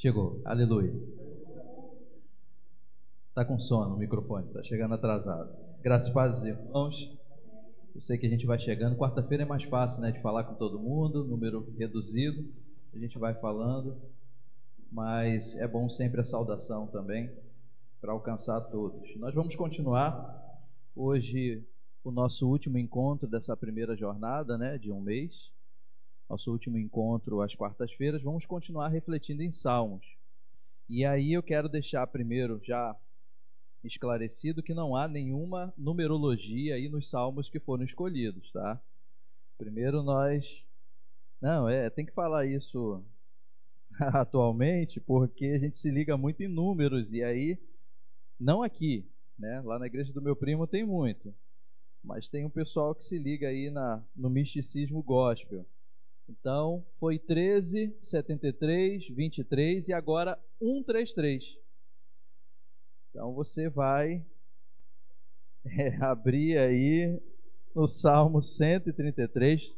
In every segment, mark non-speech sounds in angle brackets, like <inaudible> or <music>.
Chegou. Aleluia. Tá com sono o microfone, tá chegando atrasado. Graças a Deus, irmãos. Eu sei que a gente vai chegando. Quarta-feira é mais fácil, né, de falar com todo mundo, número reduzido. A gente vai falando, mas é bom sempre a saudação também para alcançar todos. Nós vamos continuar hoje o nosso último encontro dessa primeira jornada, né, de um mês. Nosso último encontro às quartas-feiras. Vamos continuar refletindo em Salmos. E aí eu quero deixar primeiro já esclarecido que não há nenhuma numerologia aí nos salmos que foram escolhidos, tá? Primeiro nós não, é, tem que falar isso <laughs> atualmente, porque a gente se liga muito em números e aí não aqui, né? Lá na igreja do meu primo tem muito. Mas tem um pessoal que se liga aí na, no misticismo gospel. Então, foi 13, 73, 23 e agora 133. Então você vai <laughs> é, abrir aí no Salmo 133.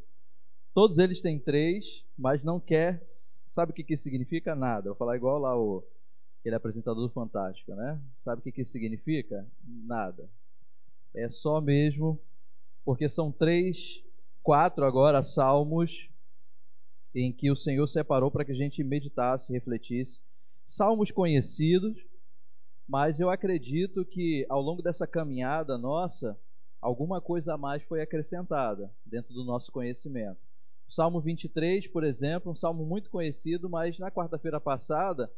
Todos eles têm três, mas não quer. Sabe o que, que significa? Nada. Vou falar igual lá o aquele apresentador do Fantástico, né? Sabe o que, que significa? Nada. É só mesmo porque são três, quatro agora salmos em que o Senhor separou para que a gente meditasse, refletisse. Salmos conhecidos, mas eu acredito que ao longo dessa caminhada nossa, alguma coisa a mais foi acrescentada dentro do nosso conhecimento. O Salmo 23, por exemplo, um salmo muito conhecido, mas na quarta-feira passada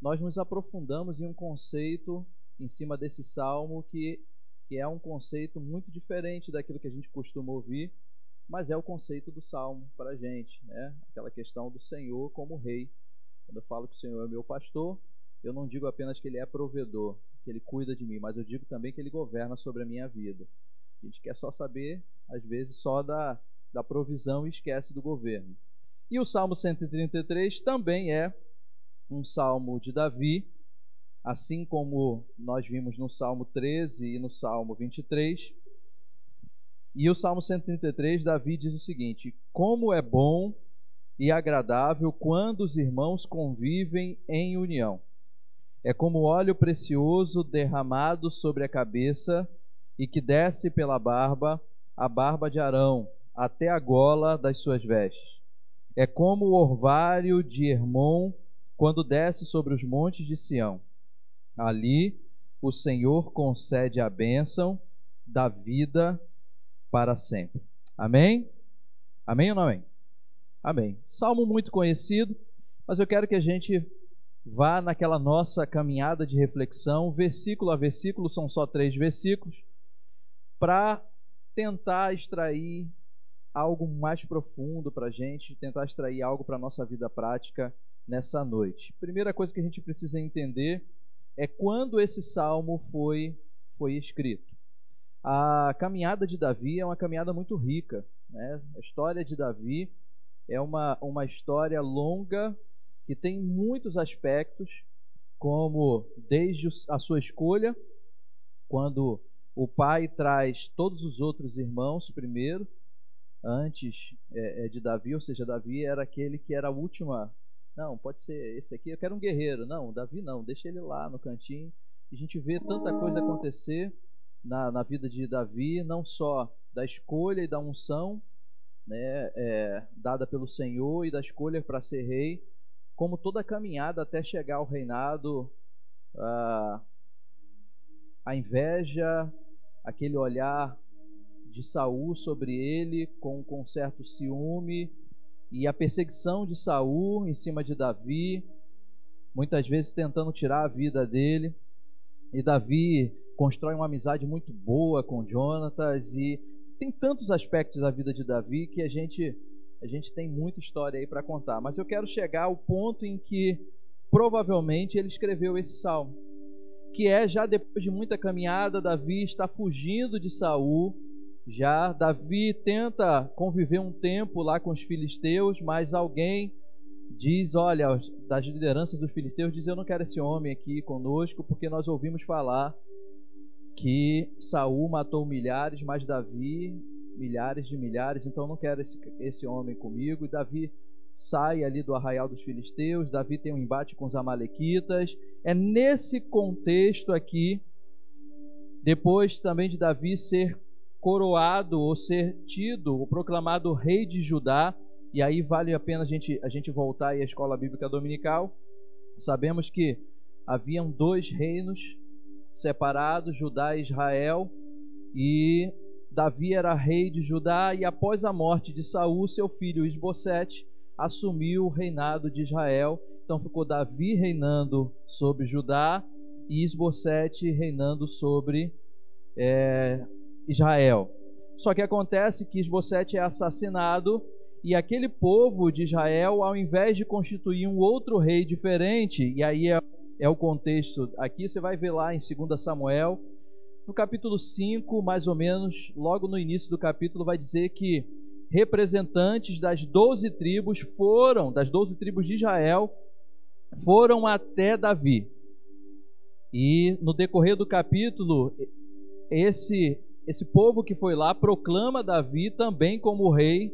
nós nos aprofundamos em um conceito em cima desse salmo que, que é um conceito muito diferente daquilo que a gente costuma ouvir, mas é o conceito do salmo para a gente, né? aquela questão do Senhor como rei. Quando eu falo que o Senhor é meu pastor, eu não digo apenas que ele é provedor, que ele cuida de mim, mas eu digo também que ele governa sobre a minha vida. A gente quer só saber, às vezes, só da, da provisão e esquece do governo. E o Salmo 133 também é um salmo de Davi, assim como nós vimos no Salmo 13 e no Salmo 23. E o Salmo 133, Davi diz o seguinte: Como é bom e agradável quando os irmãos convivem em união. É como óleo precioso derramado sobre a cabeça e que desce pela barba, a barba de Arão, até a gola das suas vestes. É como o orvalho de Hermon quando desce sobre os montes de Sião. Ali o Senhor concede a bênção da vida para sempre. Amém? Amém ou não amém? Amém. Salmo muito conhecido, mas eu quero que a gente vá naquela nossa caminhada de reflexão, versículo a versículo, são só três versículos, para tentar extrair algo mais profundo para a gente, tentar extrair algo para a nossa vida prática nessa noite. Primeira coisa que a gente precisa entender é quando esse salmo foi, foi escrito. A caminhada de Davi é uma caminhada muito rica. Né? A história de Davi é uma, uma história longa que tem muitos aspectos, como desde a sua escolha, quando o pai traz todos os outros irmãos primeiro, antes é, é de Davi, ou seja, Davi era aquele que era a última não, pode ser esse aqui, eu quero um guerreiro. Não, Davi não, deixa ele lá no cantinho. E a gente vê tanta coisa acontecer na, na vida de Davi, não só da escolha e da unção né, é, dada pelo Senhor e da escolha para ser rei, como toda a caminhada até chegar ao reinado, a, inveja, aquele olhar de Saul sobre ele com, com certo ciúme, e a perseguição de Saul em cima de Davi, muitas vezes tentando tirar a vida dele. E Davi constrói uma amizade muito boa com Jonatas e tem tantos aspectos da vida de Davi que a gente a gente tem muita história aí para contar, mas eu quero chegar ao ponto em que provavelmente ele escreveu esse salmo, que é já depois de muita caminhada, Davi está fugindo de Saul, já Davi tenta conviver um tempo lá com os filisteus, mas alguém diz, olha, das lideranças dos filisteus diz, eu não quero esse homem aqui conosco, porque nós ouvimos falar que Saul matou milhares, mas Davi milhares de milhares, então não quero esse, esse homem comigo. E Davi sai ali do arraial dos filisteus, Davi tem um embate com os amalequitas. É nesse contexto aqui, depois também de Davi ser coroado ou ser tido ou proclamado rei de Judá, e aí vale a pena a gente, a gente voltar à escola bíblica dominical. Sabemos que haviam dois reinos separados, Judá e Israel, e Davi era rei de Judá e após a morte de Saul, seu filho Isbosete assumiu o reinado de Israel. Então ficou Davi reinando sobre Judá e Isbosete reinando sobre é, Israel. Só que acontece que Isbosete é assassinado e aquele povo de Israel, ao invés de constituir um outro rei diferente, e aí é, é o contexto aqui, você vai ver lá em 2 Samuel, no capítulo 5, mais ou menos, logo no início do capítulo, vai dizer que representantes das doze tribos foram, das doze tribos de Israel, foram até Davi. E no decorrer do capítulo, esse, esse povo que foi lá proclama Davi também como rei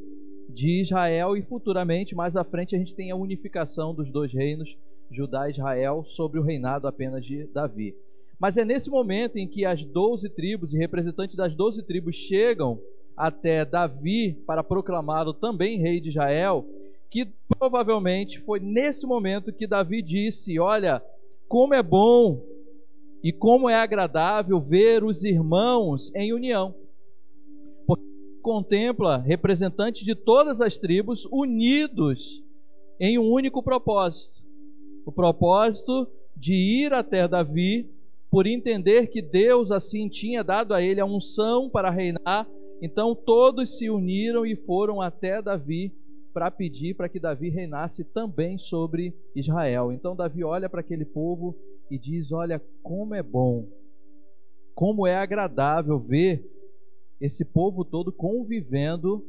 de Israel e futuramente, mais à frente, a gente tem a unificação dos dois reinos, Judá e Israel, sobre o reinado apenas de Davi. Mas é nesse momento em que as doze tribos e representantes das doze tribos chegam até Davi para proclamá-lo também rei de Israel, que provavelmente foi nesse momento que Davi disse: Olha, como é bom e como é agradável ver os irmãos em união. Porque contempla representantes de todas as tribos unidos em um único propósito: o propósito de ir até Davi, por entender que Deus assim tinha dado a ele a unção para reinar. Então todos se uniram e foram até Davi para pedir para que Davi reinasse também sobre Israel. Então Davi olha para aquele povo e diz: Olha como é bom, como é agradável ver esse povo todo convivendo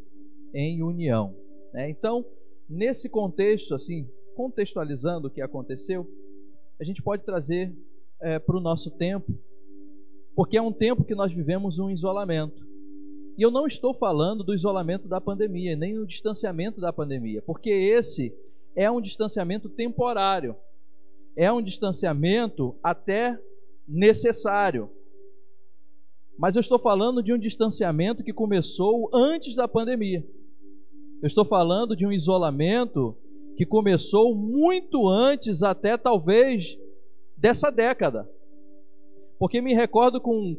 em união. Né? Então, nesse contexto, assim, contextualizando o que aconteceu, a gente pode trazer é, para o nosso tempo, porque é um tempo que nós vivemos um isolamento. E eu não estou falando do isolamento da pandemia, nem do distanciamento da pandemia, porque esse é um distanciamento temporário é um distanciamento até necessário. Mas eu estou falando de um distanciamento que começou antes da pandemia. Eu estou falando de um isolamento que começou muito antes, até talvez dessa década. Porque me recordo com,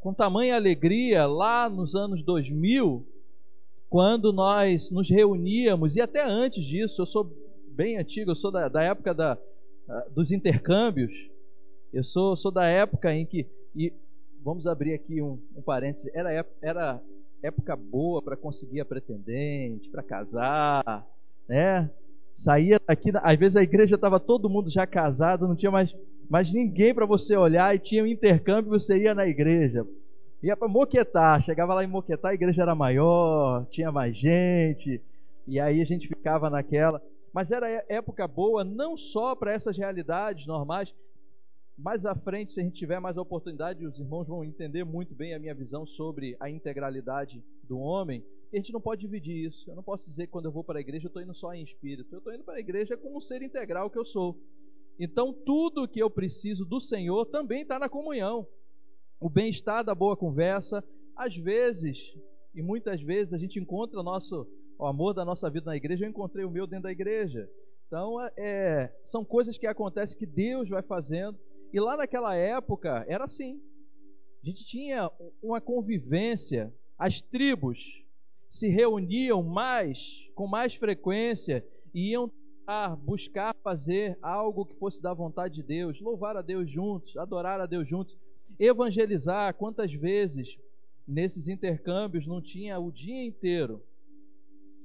com tamanha alegria lá nos anos 2000, quando nós nos reuníamos, e até antes disso, eu sou bem antigo, eu sou da, da época da, dos intercâmbios. Eu sou, sou da época em que, e vamos abrir aqui um, um parêntese, era, era época boa para conseguir a pretendente, para casar, né? Saía daqui, às vezes a igreja estava todo mundo já casado, não tinha mais, mais ninguém para você olhar e tinha um intercâmbio, você ia na igreja. Ia para Moquetá, chegava lá em Moquetá, a igreja era maior, tinha mais gente, e aí a gente ficava naquela. Mas era época boa não só para essas realidades normais. Mais à frente, se a gente tiver mais oportunidade, os irmãos vão entender muito bem a minha visão sobre a integralidade do homem. A gente não pode dividir isso. Eu não posso dizer que quando eu vou para a igreja eu estou indo só em espírito. Eu estou indo para a igreja como um ser integral que eu sou. Então, tudo que eu preciso do Senhor também está na comunhão. O bem-estar da boa conversa. Às vezes, e muitas vezes, a gente encontra o nosso o amor da nossa vida na igreja, eu encontrei o meu dentro da igreja. Então, é, são coisas que acontecem que Deus vai fazendo. E lá naquela época era assim. A gente tinha uma convivência, as tribos se reuniam mais, com mais frequência, e iam buscar fazer algo que fosse da vontade de Deus, louvar a Deus juntos, adorar a Deus juntos, evangelizar. Quantas vezes nesses intercâmbios não tinha o dia inteiro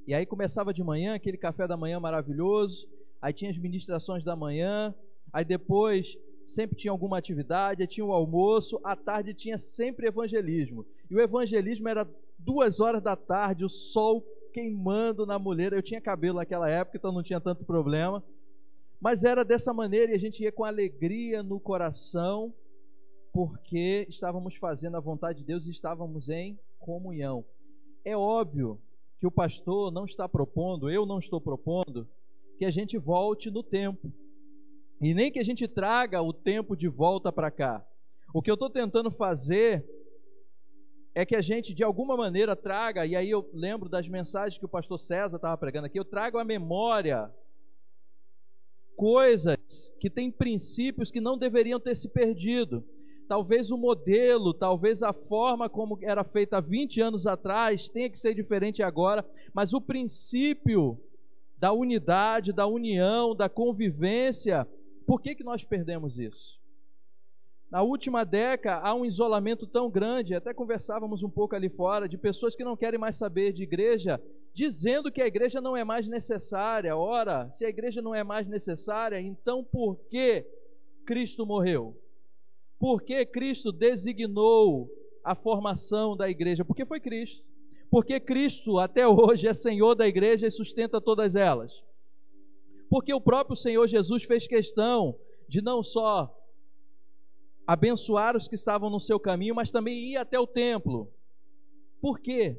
e aí começava de manhã, aquele café da manhã maravilhoso, aí tinha as ministrações da manhã, aí depois sempre tinha alguma atividade, aí tinha o almoço, à tarde tinha sempre evangelismo. E o evangelismo era duas horas da tarde, o sol queimando na mulher. Eu tinha cabelo naquela época, então não tinha tanto problema. Mas era dessa maneira e a gente ia com alegria no coração, porque estávamos fazendo a vontade de Deus e estávamos em comunhão. É óbvio que o pastor não está propondo, eu não estou propondo, que a gente volte no tempo. E nem que a gente traga o tempo de volta para cá. O que eu estou tentando fazer é que a gente, de alguma maneira, traga, e aí eu lembro das mensagens que o pastor César estava pregando aqui, eu trago à memória coisas que têm princípios que não deveriam ter se perdido. Talvez o modelo, talvez a forma como era feita há 20 anos atrás tenha que ser diferente agora, mas o princípio da unidade, da união, da convivência, por que, que nós perdemos isso? Na última década há um isolamento tão grande, até conversávamos um pouco ali fora, de pessoas que não querem mais saber de igreja, dizendo que a igreja não é mais necessária. Ora, se a igreja não é mais necessária, então por que Cristo morreu? Por que Cristo designou a formação da igreja? Porque foi Cristo. Porque Cristo até hoje é Senhor da igreja e sustenta todas elas. Porque o próprio Senhor Jesus fez questão de não só abençoar os que estavam no seu caminho, mas também ir até o templo. Por quê?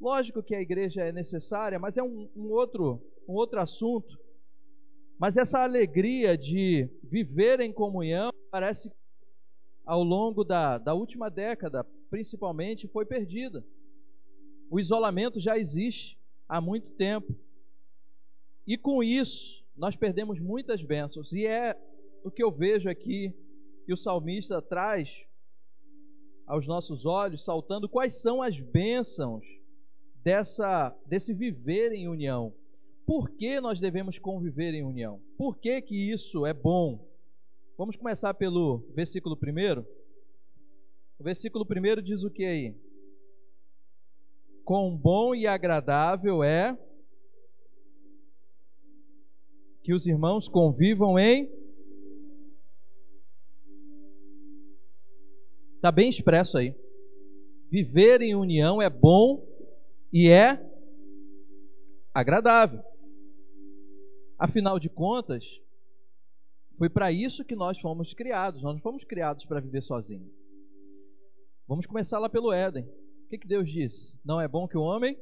Lógico que a igreja é necessária, mas é um, um outro, um outro assunto. Mas essa alegria de viver em comunhão parece ao longo da, da última década, principalmente, foi perdida. O isolamento já existe há muito tempo. E com isso, nós perdemos muitas bênçãos. E é o que eu vejo aqui que o salmista traz aos nossos olhos, saltando quais são as bênçãos dessa, desse viver em união. Por que nós devemos conviver em união? Por que, que isso é bom? Vamos começar pelo versículo primeiro. O versículo primeiro diz o que aí? Quão bom e agradável é que os irmãos convivam em. Está bem expresso aí. Viver em união é bom e é agradável. Afinal de contas, foi para isso que nós fomos criados. Nós não fomos criados para viver sozinhos. Vamos começar lá pelo Éden. O que, que Deus disse? Não é bom que o homem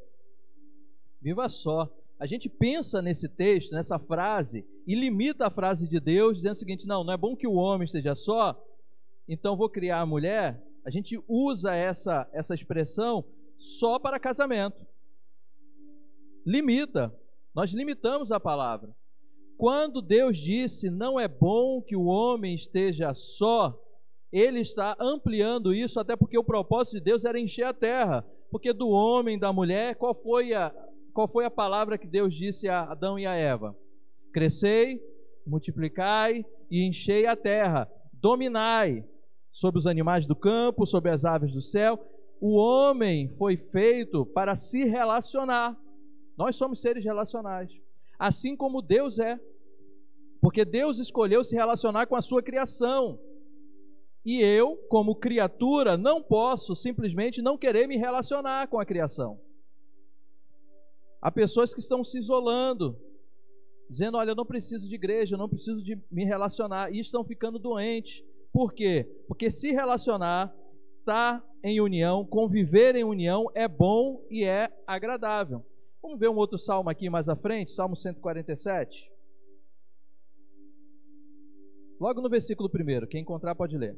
viva só. A gente pensa nesse texto, nessa frase, e limita a frase de Deus, dizendo o seguinte: não, não é bom que o homem esteja só, então vou criar a mulher. A gente usa essa, essa expressão só para casamento. Limita. Nós limitamos a palavra. Quando Deus disse não é bom que o homem esteja só, ele está ampliando isso, até porque o propósito de Deus era encher a terra. Porque do homem, da mulher, qual foi a, qual foi a palavra que Deus disse a Adão e a Eva? Crescei, multiplicai e enchei a terra, dominai sobre os animais do campo, sobre as aves do céu. O homem foi feito para se relacionar. Nós somos seres relacionais assim como Deus é. Porque Deus escolheu se relacionar com a sua criação. E eu, como criatura, não posso simplesmente não querer me relacionar com a criação. Há pessoas que estão se isolando, dizendo: Olha, eu não preciso de igreja, eu não preciso de me relacionar, e estão ficando doentes. Por quê? Porque se relacionar, estar em união, conviver em união é bom e é agradável. Vamos ver um outro salmo aqui mais à frente, Salmo 147. Logo no versículo 1, quem encontrar pode ler.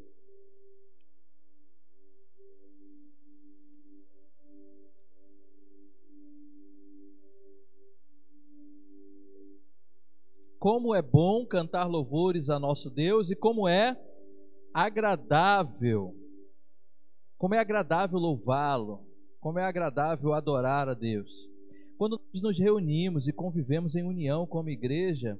Como é bom cantar louvores a nosso Deus e como é agradável, como é agradável louvá-lo, como é agradável adorar a Deus. Quando nos reunimos e convivemos em união como igreja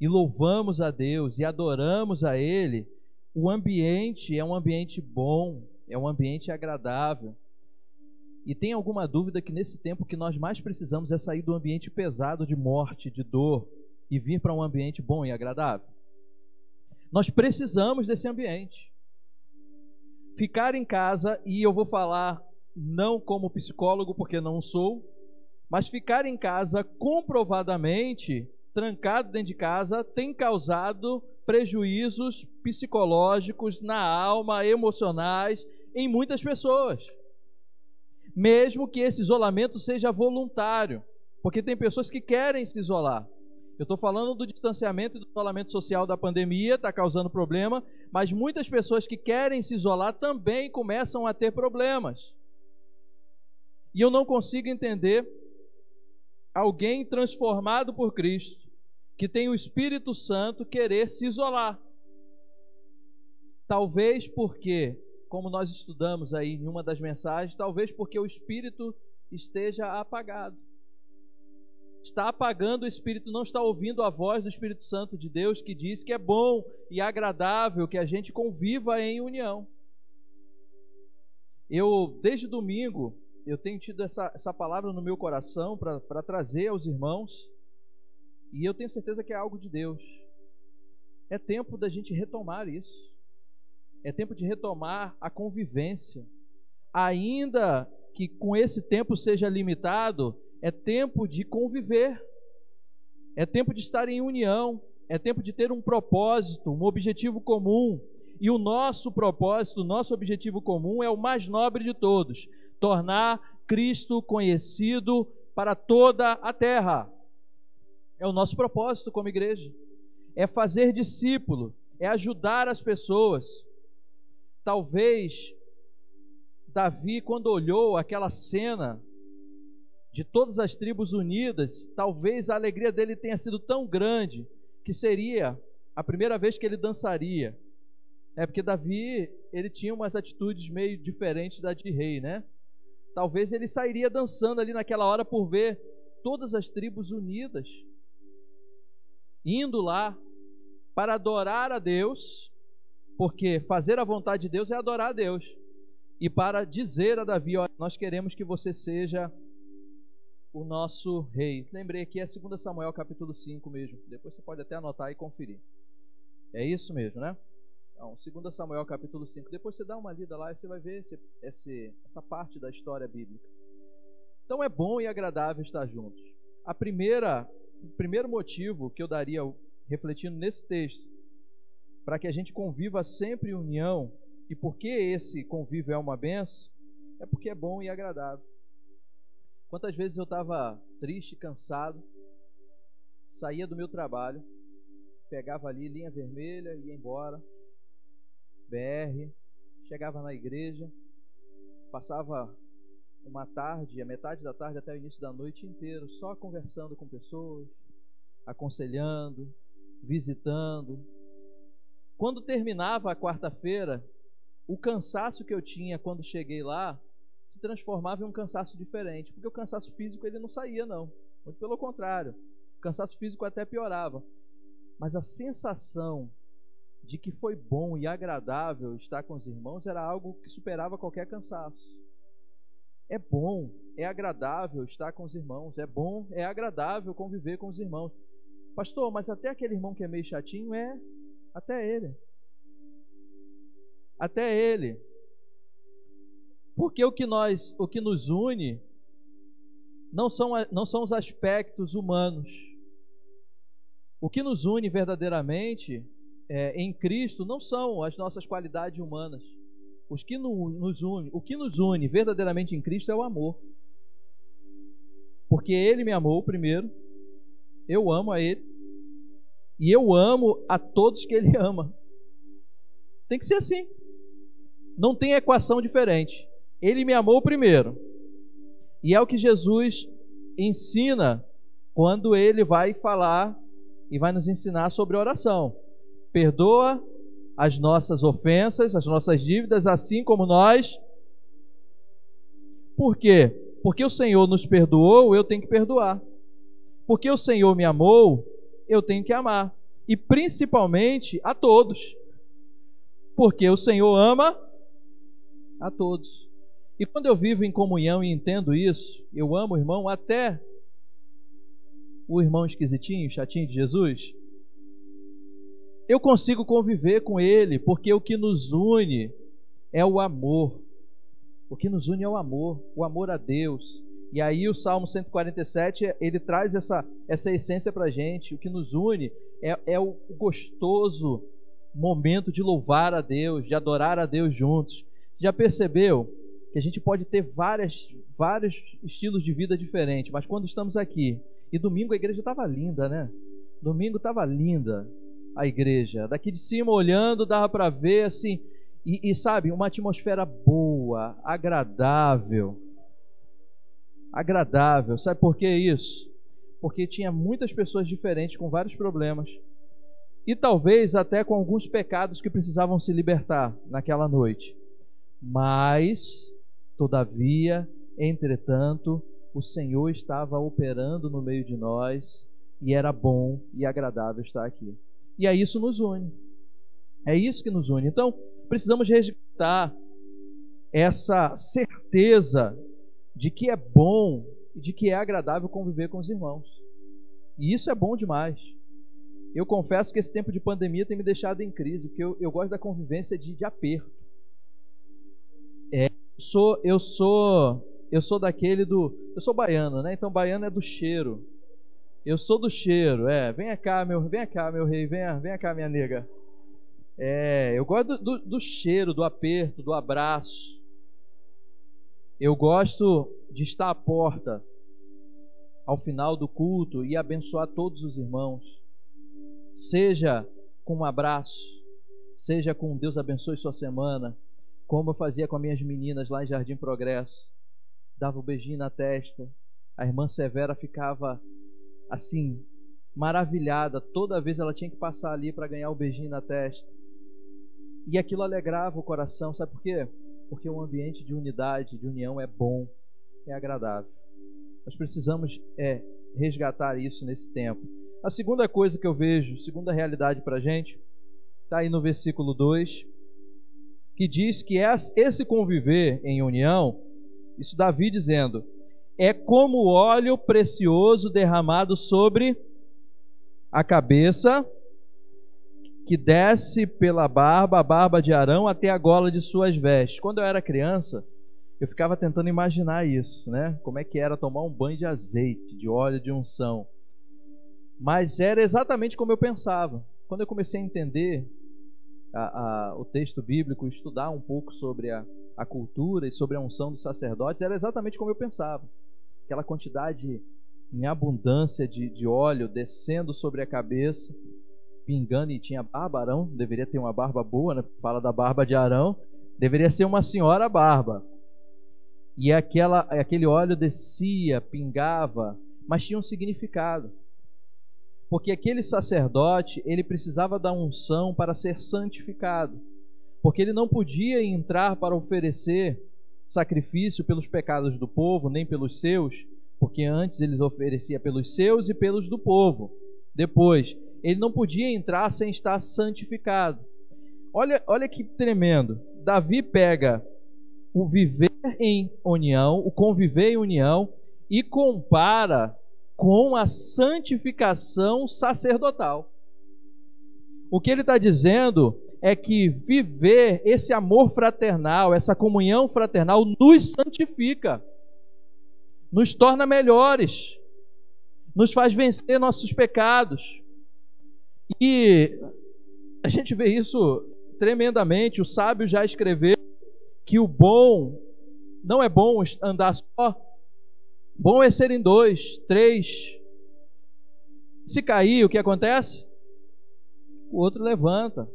e louvamos a Deus e adoramos a Ele, o ambiente é um ambiente bom, é um ambiente agradável. E tem alguma dúvida que nesse tempo que nós mais precisamos é sair do ambiente pesado de morte, de dor e vir para um ambiente bom e agradável? Nós precisamos desse ambiente. Ficar em casa, e eu vou falar não como psicólogo, porque não sou, mas ficar em casa comprovadamente, trancado dentro de casa, tem causado prejuízos psicológicos na alma, emocionais, em muitas pessoas. mesmo que esse isolamento seja voluntário, porque tem pessoas que querem se isolar. Eu estou falando do distanciamento e do isolamento social da pandemia, está causando problema, mas muitas pessoas que querem se isolar também começam a ter problemas. E eu não consigo entender alguém transformado por Cristo, que tem o Espírito Santo, querer se isolar. Talvez porque, como nós estudamos aí em uma das mensagens, talvez porque o Espírito esteja apagado está apagando o espírito, não está ouvindo a voz do Espírito Santo de Deus que diz que é bom e agradável que a gente conviva em união. Eu, desde domingo, eu tenho tido essa, essa palavra no meu coração para trazer aos irmãos, e eu tenho certeza que é algo de Deus. É tempo da gente retomar isso. É tempo de retomar a convivência. Ainda que com esse tempo seja limitado, é tempo de conviver, é tempo de estar em união, é tempo de ter um propósito, um objetivo comum. E o nosso propósito, o nosso objetivo comum é o mais nobre de todos: tornar Cristo conhecido para toda a terra. É o nosso propósito como igreja. É fazer discípulo, é ajudar as pessoas. Talvez Davi, quando olhou aquela cena de todas as tribos unidas, talvez a alegria dele tenha sido tão grande que seria a primeira vez que ele dançaria. É porque Davi, ele tinha umas atitudes meio diferentes da de rei, né? Talvez ele sairia dançando ali naquela hora por ver todas as tribos unidas, indo lá para adorar a Deus, porque fazer a vontade de Deus é adorar a Deus, e para dizer a Davi: olha, nós queremos que você seja o nosso rei. Lembrei aqui é 2 Samuel capítulo 5 mesmo. Depois você pode até anotar e conferir. É isso mesmo, né? Então, 2 Samuel capítulo 5. Depois você dá uma lida lá e você vai ver esse, esse, essa parte da história bíblica. Então é bom e agradável estar juntos. A primeira, o primeiro motivo que eu daria refletindo nesse texto para que a gente conviva sempre em união e por que esse convívio é uma benção é porque é bom e agradável. Quantas vezes eu estava triste, cansado, saía do meu trabalho, pegava ali linha vermelha, ia embora, BR, chegava na igreja, passava uma tarde, a metade da tarde até o início da noite inteiro, só conversando com pessoas, aconselhando, visitando. Quando terminava a quarta-feira, o cansaço que eu tinha quando cheguei lá se transformava em um cansaço diferente, porque o cansaço físico ele não saía não, muito pelo contrário, o cansaço físico até piorava, mas a sensação de que foi bom e agradável estar com os irmãos era algo que superava qualquer cansaço. É bom, é agradável estar com os irmãos, é bom, é agradável conviver com os irmãos. Pastor, mas até aquele irmão que é meio chatinho é até ele. Até ele. Porque o que nós, o que nos une não são, não são os aspectos humanos. O que nos une verdadeiramente é, em Cristo não são as nossas qualidades humanas. Os que nos une, o que nos une verdadeiramente em Cristo é o amor. Porque Ele me amou primeiro, eu amo a Ele, e eu amo a todos que Ele <laughs> ama. Tem que ser assim. Não tem equação diferente. Ele me amou primeiro. E é o que Jesus ensina quando ele vai falar e vai nos ensinar sobre oração. Perdoa as nossas ofensas, as nossas dívidas, assim como nós. Por quê? Porque o Senhor nos perdoou, eu tenho que perdoar. Porque o Senhor me amou, eu tenho que amar. E principalmente a todos. Porque o Senhor ama a todos. E quando eu vivo em comunhão e entendo isso, eu amo o irmão até o irmão esquisitinho, chatinho de Jesus, eu consigo conviver com ele, porque o que nos une é o amor. O que nos une é o amor, o amor a Deus. E aí o Salmo 147, ele traz essa, essa essência para gente. O que nos une é, é o gostoso momento de louvar a Deus, de adorar a Deus juntos. Já percebeu que a gente pode ter várias, vários estilos de vida diferentes, mas quando estamos aqui, e domingo a igreja estava linda, né? Domingo estava linda a igreja. Daqui de cima olhando, dava para ver assim, e, e sabe, uma atmosfera boa, agradável. Agradável. Sabe por que isso? Porque tinha muitas pessoas diferentes com vários problemas. E talvez até com alguns pecados que precisavam se libertar naquela noite. Mas, todavia, entretanto, o Senhor estava operando no meio de nós e era bom e agradável estar aqui. E é isso nos une. É isso que nos une. Então, precisamos resgatar essa certeza de que é bom e de que é agradável conviver com os irmãos. E isso é bom demais. Eu confesso que esse tempo de pandemia tem me deixado em crise, porque eu, eu gosto da convivência de, de aperto. Sou, eu sou eu sou daquele do. Eu sou baiano, né? Então baiano é do cheiro. Eu sou do cheiro, é. Vem cá, meu, vem cá, meu rei, vem, vem cá, minha nega. É, eu gosto do, do, do cheiro, do aperto, do abraço. Eu gosto de estar à porta ao final do culto e abençoar todos os irmãos. Seja com um abraço, seja com Deus abençoe sua semana, como eu fazia com as minhas meninas lá em Jardim Progresso. Dava um beijinho na testa. A irmã Severa ficava assim, maravilhada. Toda vez ela tinha que passar ali para ganhar o um beijinho na testa. E aquilo alegrava o coração, sabe por quê? Porque um ambiente de unidade, de união é bom, é agradável. Nós precisamos é, resgatar isso nesse tempo. A segunda coisa que eu vejo, segunda realidade para a gente, está aí no versículo 2, que diz que esse conviver em união, isso Davi dizendo, é como óleo precioso derramado sobre a cabeça que desce pela barba, a barba de Arão, até a gola de suas vestes. Quando eu era criança, eu ficava tentando imaginar isso, né? Como é que era tomar um banho de azeite, de óleo de unção. Mas era exatamente como eu pensava. Quando eu comecei a entender a, a, o texto bíblico, estudar um pouco sobre a, a cultura e sobre a unção dos sacerdotes, era exatamente como eu pensava. Aquela quantidade em abundância de, de óleo descendo sobre a cabeça pingando e tinha barba, Arão deveria ter uma barba boa, né? Fala da barba de Arão, deveria ser uma senhora barba. E aquela, aquele óleo descia, pingava, mas tinha um significado. Porque aquele sacerdote, ele precisava da unção para ser santificado. Porque ele não podia entrar para oferecer sacrifício pelos pecados do povo, nem pelos seus, porque antes eles oferecia pelos seus e pelos do povo. Depois, ele não podia entrar sem estar santificado. Olha, olha que tremendo. Davi pega o viver em união, o conviver em união, e compara com a santificação sacerdotal. O que ele está dizendo é que viver esse amor fraternal, essa comunhão fraternal, nos santifica, nos torna melhores, nos faz vencer nossos pecados. E a gente vê isso tremendamente. O sábio já escreveu que o bom não é bom andar só. Bom é ser em dois, três. Se cair, o que acontece? O outro levanta.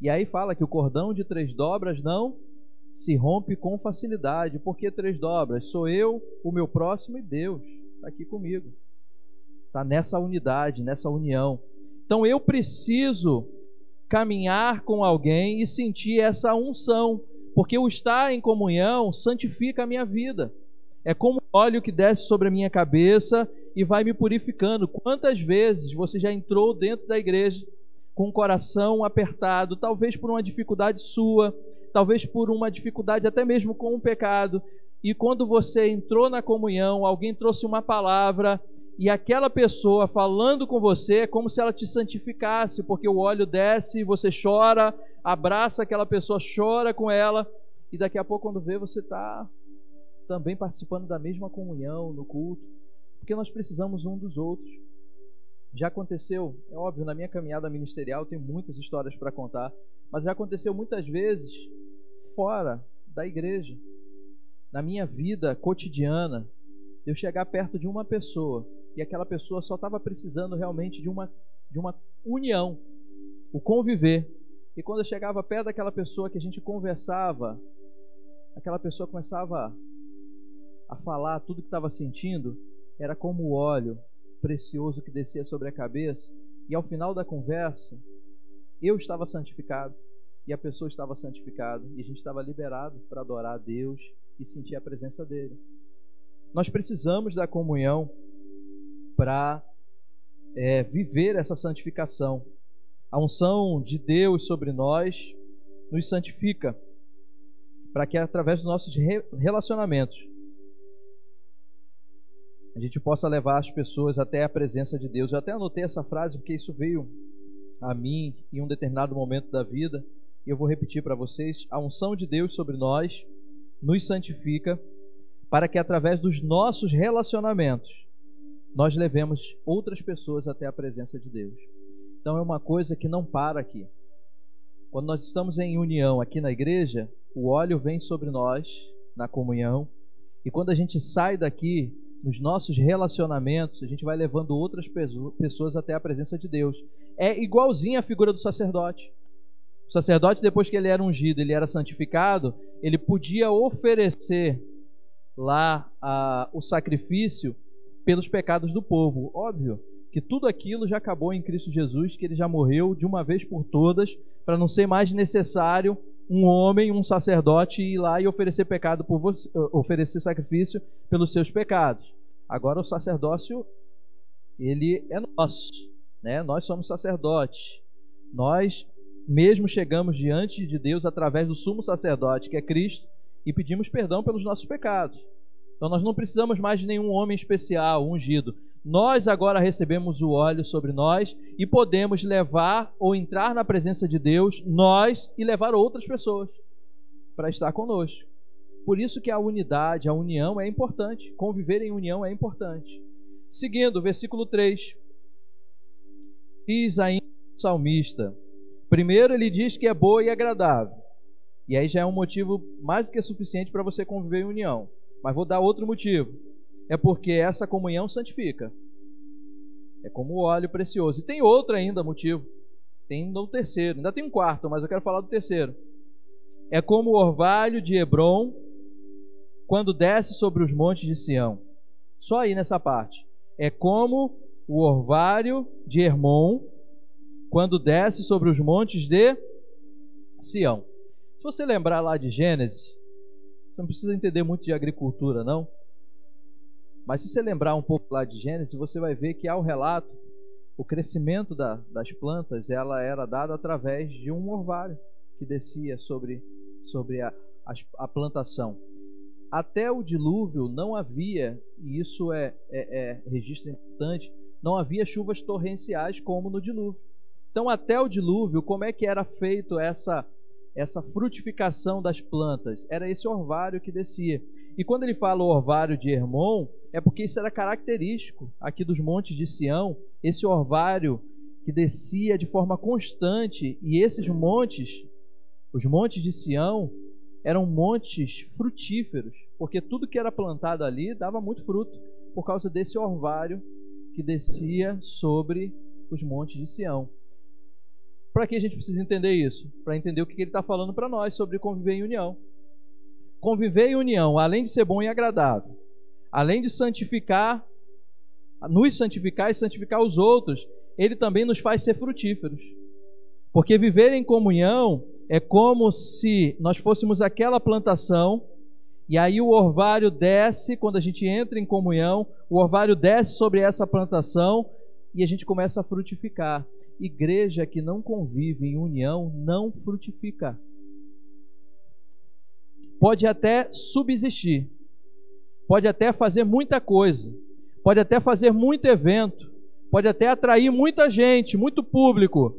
E aí fala que o cordão de três dobras não se rompe com facilidade. Por que três dobras? Sou eu, o meu próximo e Deus. Está aqui comigo. Está nessa unidade, nessa união. Então eu preciso caminhar com alguém e sentir essa unção, porque o estar em comunhão santifica a minha vida. É como óleo que desce sobre a minha cabeça e vai me purificando. Quantas vezes você já entrou dentro da igreja com o coração apertado, talvez por uma dificuldade sua, talvez por uma dificuldade até mesmo com um pecado, e quando você entrou na comunhão, alguém trouxe uma palavra e aquela pessoa falando com você é como se ela te santificasse, porque o óleo desce, você chora, abraça aquela pessoa, chora com ela, e daqui a pouco, quando vê, você está também participando da mesma comunhão no culto, porque nós precisamos um dos outros. Já aconteceu, é óbvio, na minha caminhada ministerial tem muitas histórias para contar, mas já aconteceu muitas vezes fora da igreja na minha vida cotidiana, eu chegar perto de uma pessoa e aquela pessoa só estava precisando realmente de uma, de uma união, o conviver. E quando eu chegava perto daquela pessoa que a gente conversava, aquela pessoa começava a falar tudo que estava sentindo, era como o óleo precioso que descia sobre a cabeça, e ao final da conversa, eu estava santificado e a pessoa estava santificada, e a gente estava liberado para adorar a Deus e sentir a presença dele. Nós precisamos da comunhão para é, viver essa santificação. A unção de Deus sobre nós nos santifica, para que através dos nossos relacionamentos a gente possa levar as pessoas até a presença de Deus. Eu até anotei essa frase porque isso veio a mim em um determinado momento da vida, e eu vou repetir para vocês: a unção de Deus sobre nós nos santifica para que através dos nossos relacionamentos nós levemos outras pessoas até a presença de Deus. Então é uma coisa que não para aqui. Quando nós estamos em união aqui na igreja, o óleo vem sobre nós na comunhão, e quando a gente sai daqui, nos nossos relacionamentos, a gente vai levando outras pessoas até a presença de Deus. É igualzinho a figura do sacerdote. O sacerdote, depois que ele era ungido, ele era santificado, ele podia oferecer lá a, o sacrifício pelos pecados do povo. Óbvio que tudo aquilo já acabou em Cristo Jesus, que ele já morreu de uma vez por todas, para não ser mais necessário um homem, um sacerdote ir lá e oferecer pecado por você, oferecer sacrifício pelos seus pecados. Agora o sacerdócio ele é nosso, né? Nós somos sacerdotes. Nós mesmo chegamos diante de Deus através do sumo sacerdote, que é Cristo, e pedimos perdão pelos nossos pecados. Então nós não precisamos mais de nenhum homem especial, ungido. Nós agora recebemos o óleo sobre nós e podemos levar ou entrar na presença de Deus, nós, e levar outras pessoas para estar conosco. Por isso que a unidade, a união é importante. Conviver em união é importante. Seguindo, versículo 3. Diz ainda o salmista. Primeiro ele diz que é boa e agradável. E aí já é um motivo mais do que suficiente para você conviver em união. Mas vou dar outro motivo. É porque essa comunhão santifica. É como o óleo precioso. E tem outro ainda motivo. Tem o terceiro. Ainda tem um quarto, mas eu quero falar do terceiro. É como o orvalho de Hebron quando desce sobre os montes de Sião. Só aí nessa parte. É como o orvalho de Hermon quando desce sobre os montes de Sião. Se você lembrar lá de Gênesis, você não precisa entender muito de agricultura, não. Mas se você lembrar um pouco lá de Gênesis, você vai ver que há o relato, o crescimento da, das plantas, ela era dada através de um orvalho que descia sobre, sobre a, a, a plantação. Até o dilúvio não havia, e isso é, é, é registro importante, não havia chuvas torrenciais como no dilúvio. Então, até o dilúvio, como é que era feito essa essa frutificação das plantas. Era esse orvalho que descia. E quando ele fala o orvalho de Hermon, é porque isso era característico aqui dos montes de Sião, esse orvalho que descia de forma constante, e esses montes, os montes de Sião, eram montes frutíferos, porque tudo que era plantado ali dava muito fruto, por causa desse orvalho que descia sobre os montes de Sião. Para que a gente precisa entender isso? Para entender o que ele está falando para nós sobre conviver em união. Conviver em união, além de ser bom e agradável, além de santificar, nos santificar e santificar os outros, ele também nos faz ser frutíferos. Porque viver em comunhão é como se nós fôssemos aquela plantação e aí o orvalho desce, quando a gente entra em comunhão, o orvalho desce sobre essa plantação e a gente começa a frutificar igreja que não convive em união não frutifica. Pode até subsistir, pode até fazer muita coisa, pode até fazer muito evento, pode até atrair muita gente, muito público,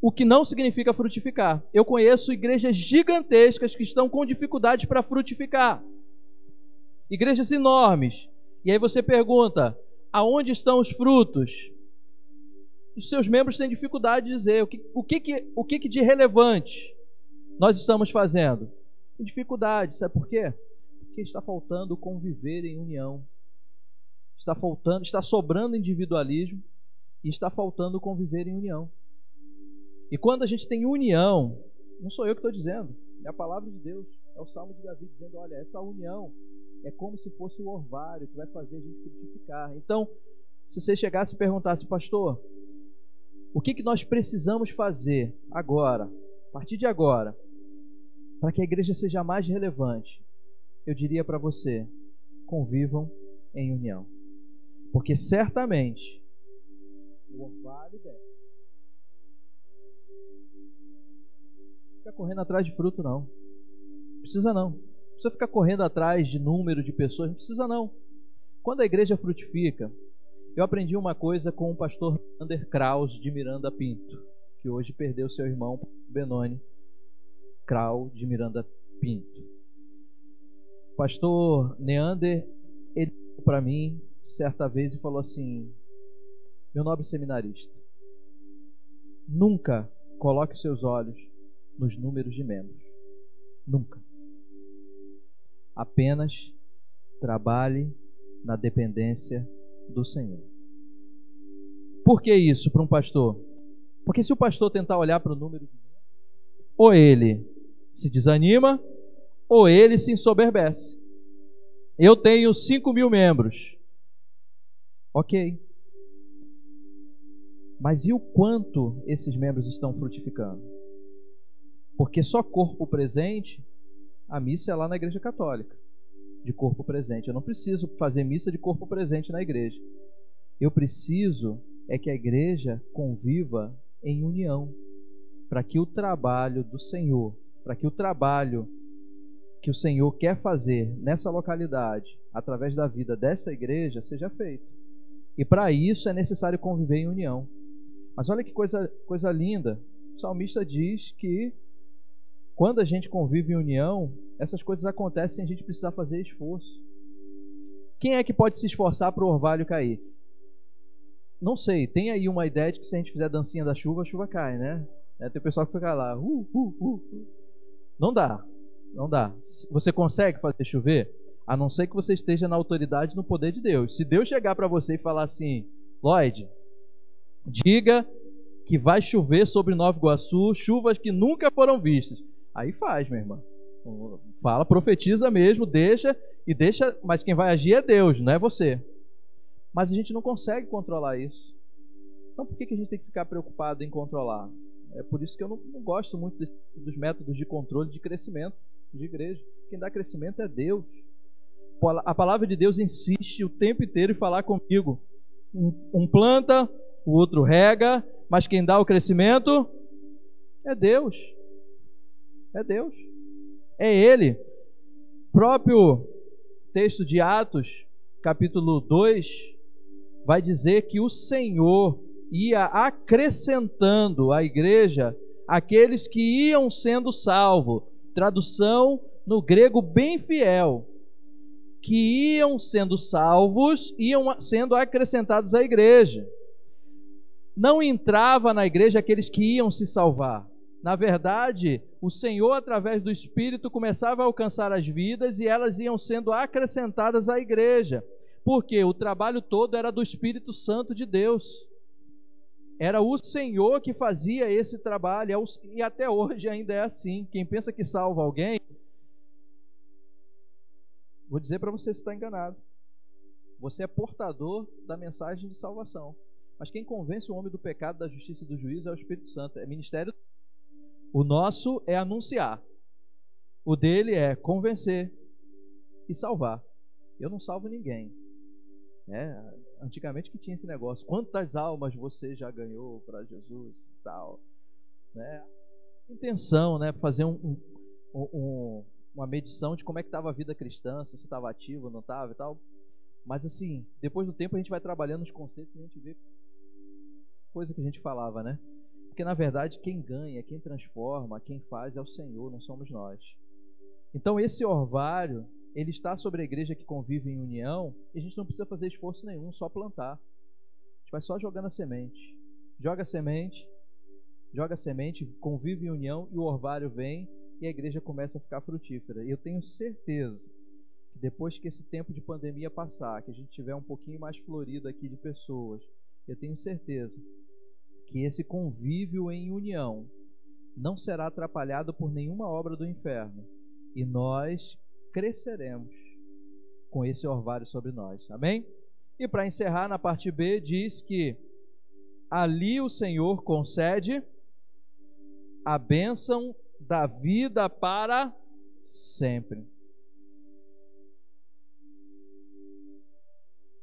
o que não significa frutificar. Eu conheço igrejas gigantescas que estão com dificuldades para frutificar. Igrejas enormes. E aí você pergunta: aonde estão os frutos? os seus membros têm dificuldade de dizer o que, o que, que, o que, que de relevante nós estamos fazendo. Tem dificuldade, sabe por quê? Porque está faltando conviver em união. Está faltando, está sobrando individualismo e está faltando conviver em união. E quando a gente tem união, não sou eu que estou dizendo, é a palavra de Deus, é o Salmo de Davi dizendo: olha, essa união é como se fosse o orvalho que vai fazer a gente frutificar. Então, se você chegasse e perguntasse, pastor, o que, que nós precisamos fazer agora, a partir de agora, para que a igreja seja mais relevante? Eu diria para você: convivam em união. Porque certamente o orvalho desce. Fica correndo atrás de fruto, não. Precisa não. Não precisa ficar correndo atrás de número de pessoas, não precisa não. Quando a igreja frutifica, eu aprendi uma coisa com o pastor Ander Kraus de Miranda Pinto, que hoje perdeu seu irmão Benoni Kraus de Miranda Pinto. Pastor Neander, ele para mim certa vez e falou assim: Meu nobre seminarista, nunca coloque seus olhos nos números de membros. Nunca. Apenas trabalhe na dependência do Senhor. Por que isso para um pastor? Porque se o pastor tentar olhar para o número de membros, ou ele se desanima, ou ele se ensoberbece. Eu tenho 5 mil membros. Ok. Mas e o quanto esses membros estão frutificando? Porque só corpo presente, a missa é lá na igreja católica, de corpo presente. Eu não preciso fazer missa de corpo presente na igreja. Eu preciso é que a igreja conviva em união, para que o trabalho do Senhor, para que o trabalho que o Senhor quer fazer nessa localidade, através da vida dessa igreja, seja feito. E para isso é necessário conviver em união. Mas olha que coisa, coisa linda. O salmista diz que quando a gente convive em união, essas coisas acontecem sem a gente precisar fazer esforço. Quem é que pode se esforçar para o orvalho cair? Não sei, tem aí uma ideia de que se a gente fizer dancinha da chuva, a chuva cai, né? É, tem o pessoal que fica lá, uh, uh, uh, uh. Não dá, não dá. Você consegue fazer chover? A não ser que você esteja na autoridade no poder de Deus. Se Deus chegar para você e falar assim, Lloyd, diga que vai chover sobre Nova Iguaçu, chuvas que nunca foram vistas. Aí faz, minha irmã. Fala, profetiza mesmo, deixa e deixa, mas quem vai agir é Deus, não é você. Mas a gente não consegue controlar isso. Então por que, que a gente tem que ficar preocupado em controlar? É por isso que eu não, não gosto muito desse, dos métodos de controle de crescimento de igreja. Quem dá crescimento é Deus. A palavra de Deus insiste o tempo inteiro em falar comigo. Um, planta, o outro rega, mas quem dá o crescimento é Deus. É Deus. É Ele. Próprio texto de Atos, capítulo 2, vai dizer que o Senhor ia acrescentando à igreja aqueles que iam sendo salvos. Tradução no grego bem fiel que iam sendo salvos, iam sendo acrescentados à igreja. Não entrava na igreja aqueles que iam se salvar. Na verdade, o Senhor, através do Espírito, começava a alcançar as vidas e elas iam sendo acrescentadas à igreja. Porque o trabalho todo era do Espírito Santo de Deus. Era o Senhor que fazia esse trabalho, é e até hoje ainda é assim. Quem pensa que salva alguém, Vou dizer para você está enganado. Você é portador da mensagem de salvação. Mas quem convence o homem do pecado, da justiça e do juízo é o Espírito Santo. É ministério. O nosso é anunciar. O dele é convencer e salvar. Eu não salvo ninguém. É, antigamente que tinha esse negócio. Quantas almas você já ganhou para Jesus e tal. Né? Intenção, né? Fazer um, um, um uma medição de como é que estava a vida cristã, se você estava ativo, não estava e tal. Mas assim, depois do tempo a gente vai trabalhando os conceitos e a gente vê coisa que a gente falava, né? Porque na verdade quem ganha, quem transforma, quem faz é o Senhor, não somos nós. Então esse orvalho, ele está sobre a igreja que convive em união e a gente não precisa fazer esforço nenhum, só plantar. A gente vai só jogando a semente. Joga a semente, joga a semente, convive em união e o orvalho vem e a igreja começa a ficar frutífera. E eu tenho certeza que depois que esse tempo de pandemia passar, que a gente tiver um pouquinho mais florido aqui de pessoas, eu tenho certeza que esse convívio em união não será atrapalhado por nenhuma obra do inferno e nós cresceremos com esse orvalho sobre nós. Amém? E para encerrar na parte B, diz que ali o Senhor concede a bênção da vida para sempre.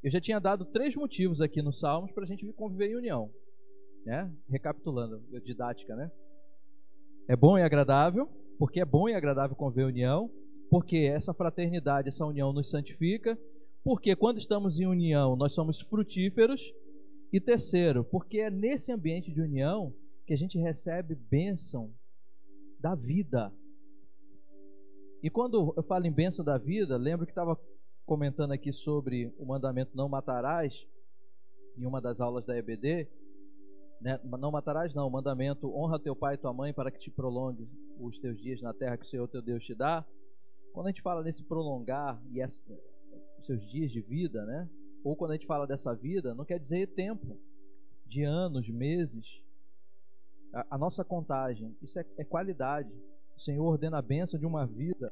Eu já tinha dado três motivos aqui nos Salmos para a gente conviver em união. Né? Recapitulando, didática, né? É bom e agradável, porque é bom e agradável conviver em união, porque essa fraternidade, essa união nos santifica, porque quando estamos em união nós somos frutíferos, e terceiro, porque é nesse ambiente de união que a gente recebe bênção da vida. E quando eu falo em bênção da vida, lembro que estava comentando aqui sobre o mandamento não matarás, em uma das aulas da EBD, né? não matarás não, o mandamento honra teu pai e tua mãe para que te prolongue os teus dias na terra que o Senhor teu Deus te dá. Quando a gente fala nesse prolongar e essa, seus dias de vida, né? Ou quando a gente fala dessa vida, não quer dizer tempo, de anos, meses. A, a nossa contagem, isso é, é qualidade. O Senhor ordena a bênção de uma vida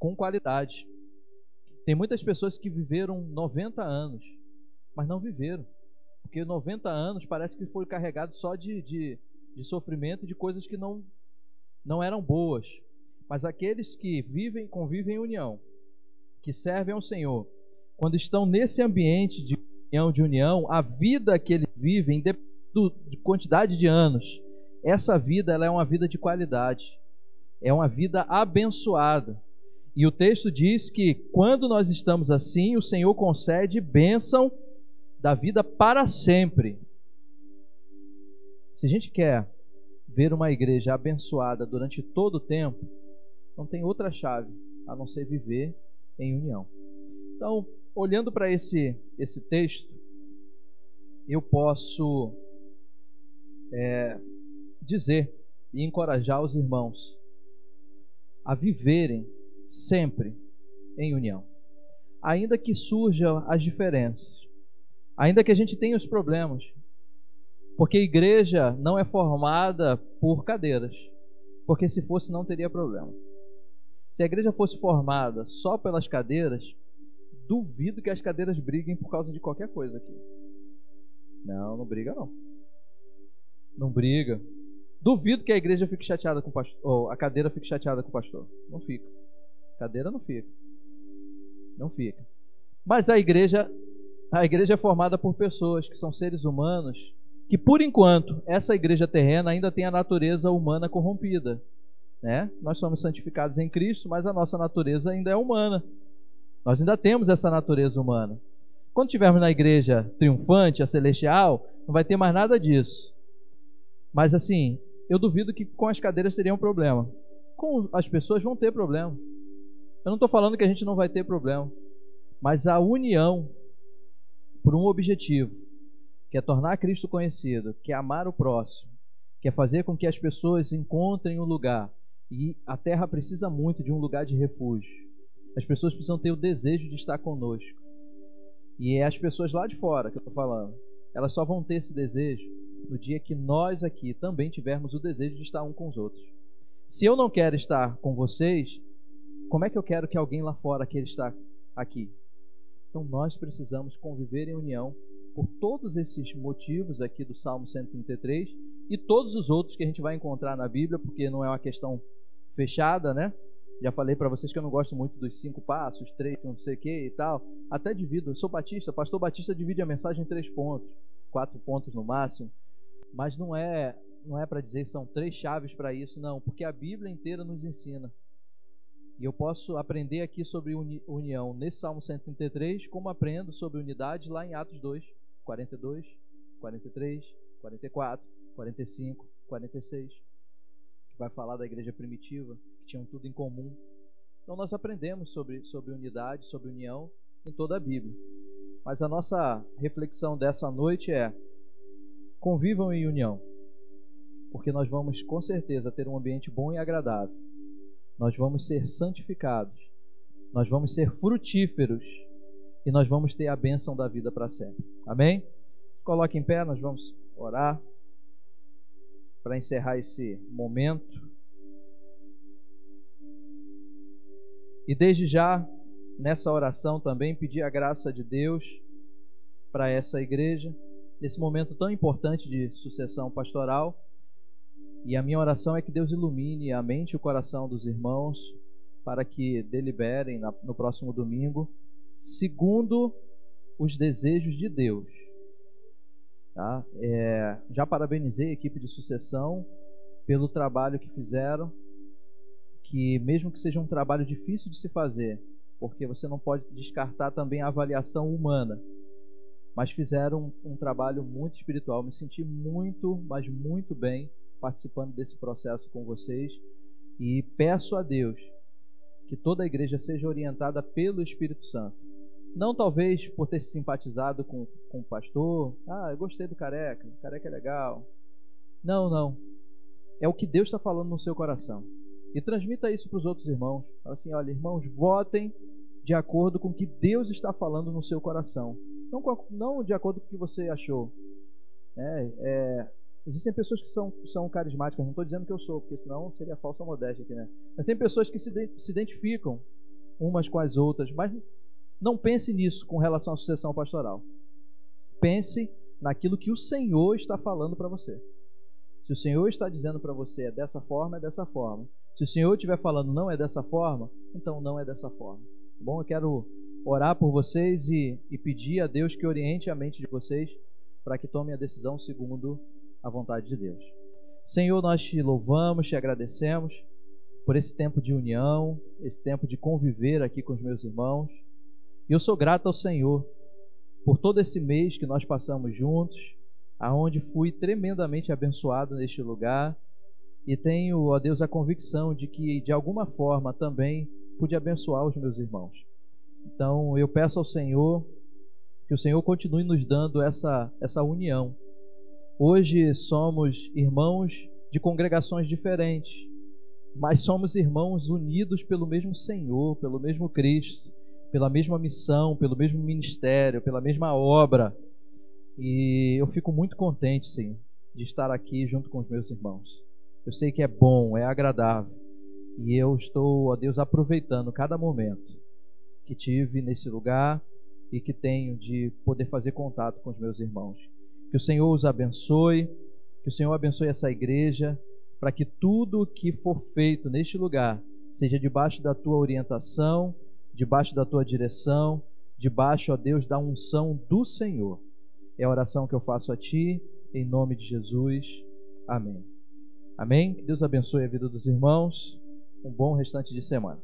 com qualidade. Tem muitas pessoas que viveram 90 anos, mas não viveram. Porque 90 anos parece que foi carregado só de, de, de sofrimento e de coisas que não, não eram boas. Mas aqueles que vivem, convivem em união, que servem ao Senhor, quando estão nesse ambiente de união, de união, a vida que eles vivem, de quantidade de anos, essa vida ela é uma vida de qualidade, é uma vida abençoada. E o texto diz que quando nós estamos assim, o Senhor concede bênção da vida para sempre. Se a gente quer ver uma igreja abençoada durante todo o tempo, não tem outra chave a não ser viver em união. Então, olhando para esse, esse texto, eu posso é, dizer e encorajar os irmãos a viverem sempre em união. Ainda que surjam as diferenças, ainda que a gente tenha os problemas, porque a igreja não é formada por cadeiras, porque se fosse não teria problema. Se a igreja fosse formada só pelas cadeiras, duvido que as cadeiras briguem por causa de qualquer coisa aqui. Não, não briga não. Não briga. Duvido que a igreja fique chateada com o pastor, ou a cadeira fique chateada com o pastor. Não fica. Cadeira não fica. Não fica. Mas a igreja, a igreja é formada por pessoas que são seres humanos que por enquanto essa igreja terrena ainda tem a natureza humana corrompida, né? Nós somos santificados em Cristo, mas a nossa natureza ainda é humana. Nós ainda temos essa natureza humana. Quando estivermos na igreja triunfante, a celestial, não vai ter mais nada disso. Mas assim, eu duvido que com as cadeiras teria um problema. Com as pessoas vão ter problema. Eu não estou falando que a gente não vai ter problema, mas a união por um objetivo, que é tornar Cristo conhecido, que é amar o próximo, que é fazer com que as pessoas encontrem um lugar. E a terra precisa muito de um lugar de refúgio. As pessoas precisam ter o desejo de estar conosco. E é as pessoas lá de fora que eu estou falando. Elas só vão ter esse desejo no dia que nós aqui também tivermos o desejo de estar um com os outros. Se eu não quero estar com vocês, como é que eu quero que alguém lá fora queira estar aqui? Então nós precisamos conviver em união por todos esses motivos aqui do Salmo 133 e todos os outros que a gente vai encontrar na Bíblia, porque não é uma questão fechada, né? Já falei para vocês que eu não gosto muito dos cinco passos, três, não sei o que e tal. Até divido. Eu sou batista, pastor batista divide a mensagem em três pontos, quatro pontos no máximo. Mas não é, não é para dizer que são três chaves para isso, não, porque a Bíblia inteira nos ensina. E eu posso aprender aqui sobre uni união nesse Salmo 133, como aprendo sobre unidade lá em Atos 2, 42, 43, 44, 45, 46, que vai falar da igreja primitiva, que tinham tudo em comum. Então nós aprendemos sobre, sobre unidade, sobre união em toda a Bíblia. Mas a nossa reflexão dessa noite é: convivam em união, porque nós vamos com certeza ter um ambiente bom e agradável nós vamos ser santificados, nós vamos ser frutíferos e nós vamos ter a bênção da vida para sempre. Amém? Coloque em pé, nós vamos orar para encerrar esse momento. E desde já, nessa oração também, pedir a graça de Deus para essa igreja, nesse momento tão importante de sucessão pastoral. E a minha oração é que Deus ilumine a mente e o coração dos irmãos para que deliberem no próximo domingo segundo os desejos de Deus. Tá? É, já parabenizei a equipe de sucessão pelo trabalho que fizeram, que mesmo que seja um trabalho difícil de se fazer, porque você não pode descartar também a avaliação humana, mas fizeram um, um trabalho muito espiritual. Me senti muito, mas muito bem participando desse processo com vocês e peço a Deus que toda a igreja seja orientada pelo Espírito Santo não talvez por ter se simpatizado com, com o pastor. Ah, eu gostei do careca, o careca é legal. Não, não. É o que Deus está falando no seu coração. E transmita isso para os outros irmãos. Fala assim: olha, irmãos, votem de acordo com o que Deus está falando no seu coração. Não, não de acordo com o que você achou. É, é, existem pessoas que são, são carismáticas, não estou dizendo que eu sou, porque senão seria falsa modéstia aqui, né? Mas tem pessoas que se, se identificam umas com as outras, mas não pense nisso com relação à sucessão pastoral. Pense naquilo que o Senhor está falando para você. Se o Senhor está dizendo para você é dessa forma, é dessa forma. Se o Senhor estiver falando não é dessa forma, então não é dessa forma. Tá bom? Eu quero orar por vocês e, e pedir a Deus que oriente a mente de vocês para que tomem a decisão segundo a vontade de Deus. Senhor, nós te louvamos, te agradecemos por esse tempo de união, esse tempo de conviver aqui com os meus irmãos. E eu sou grato ao Senhor por todo esse mês que nós passamos juntos, aonde fui tremendamente abençoado neste lugar e tenho, ó Deus, a convicção de que de alguma forma também pude abençoar os meus irmãos. Então eu peço ao Senhor que o Senhor continue nos dando essa essa união. Hoje somos irmãos de congregações diferentes, mas somos irmãos unidos pelo mesmo Senhor, pelo mesmo Cristo pela mesma missão, pelo mesmo ministério, pela mesma obra. E eu fico muito contente, sim, de estar aqui junto com os meus irmãos. Eu sei que é bom, é agradável. E eu estou, ó Deus, aproveitando cada momento que tive nesse lugar e que tenho de poder fazer contato com os meus irmãos. Que o Senhor os abençoe, que o Senhor abençoe essa igreja, para que tudo que for feito neste lugar seja debaixo da tua orientação debaixo da tua direção, debaixo, ó Deus, da unção do Senhor. É a oração que eu faço a ti, em nome de Jesus. Amém. Amém? Que Deus abençoe a vida dos irmãos. Um bom restante de semana.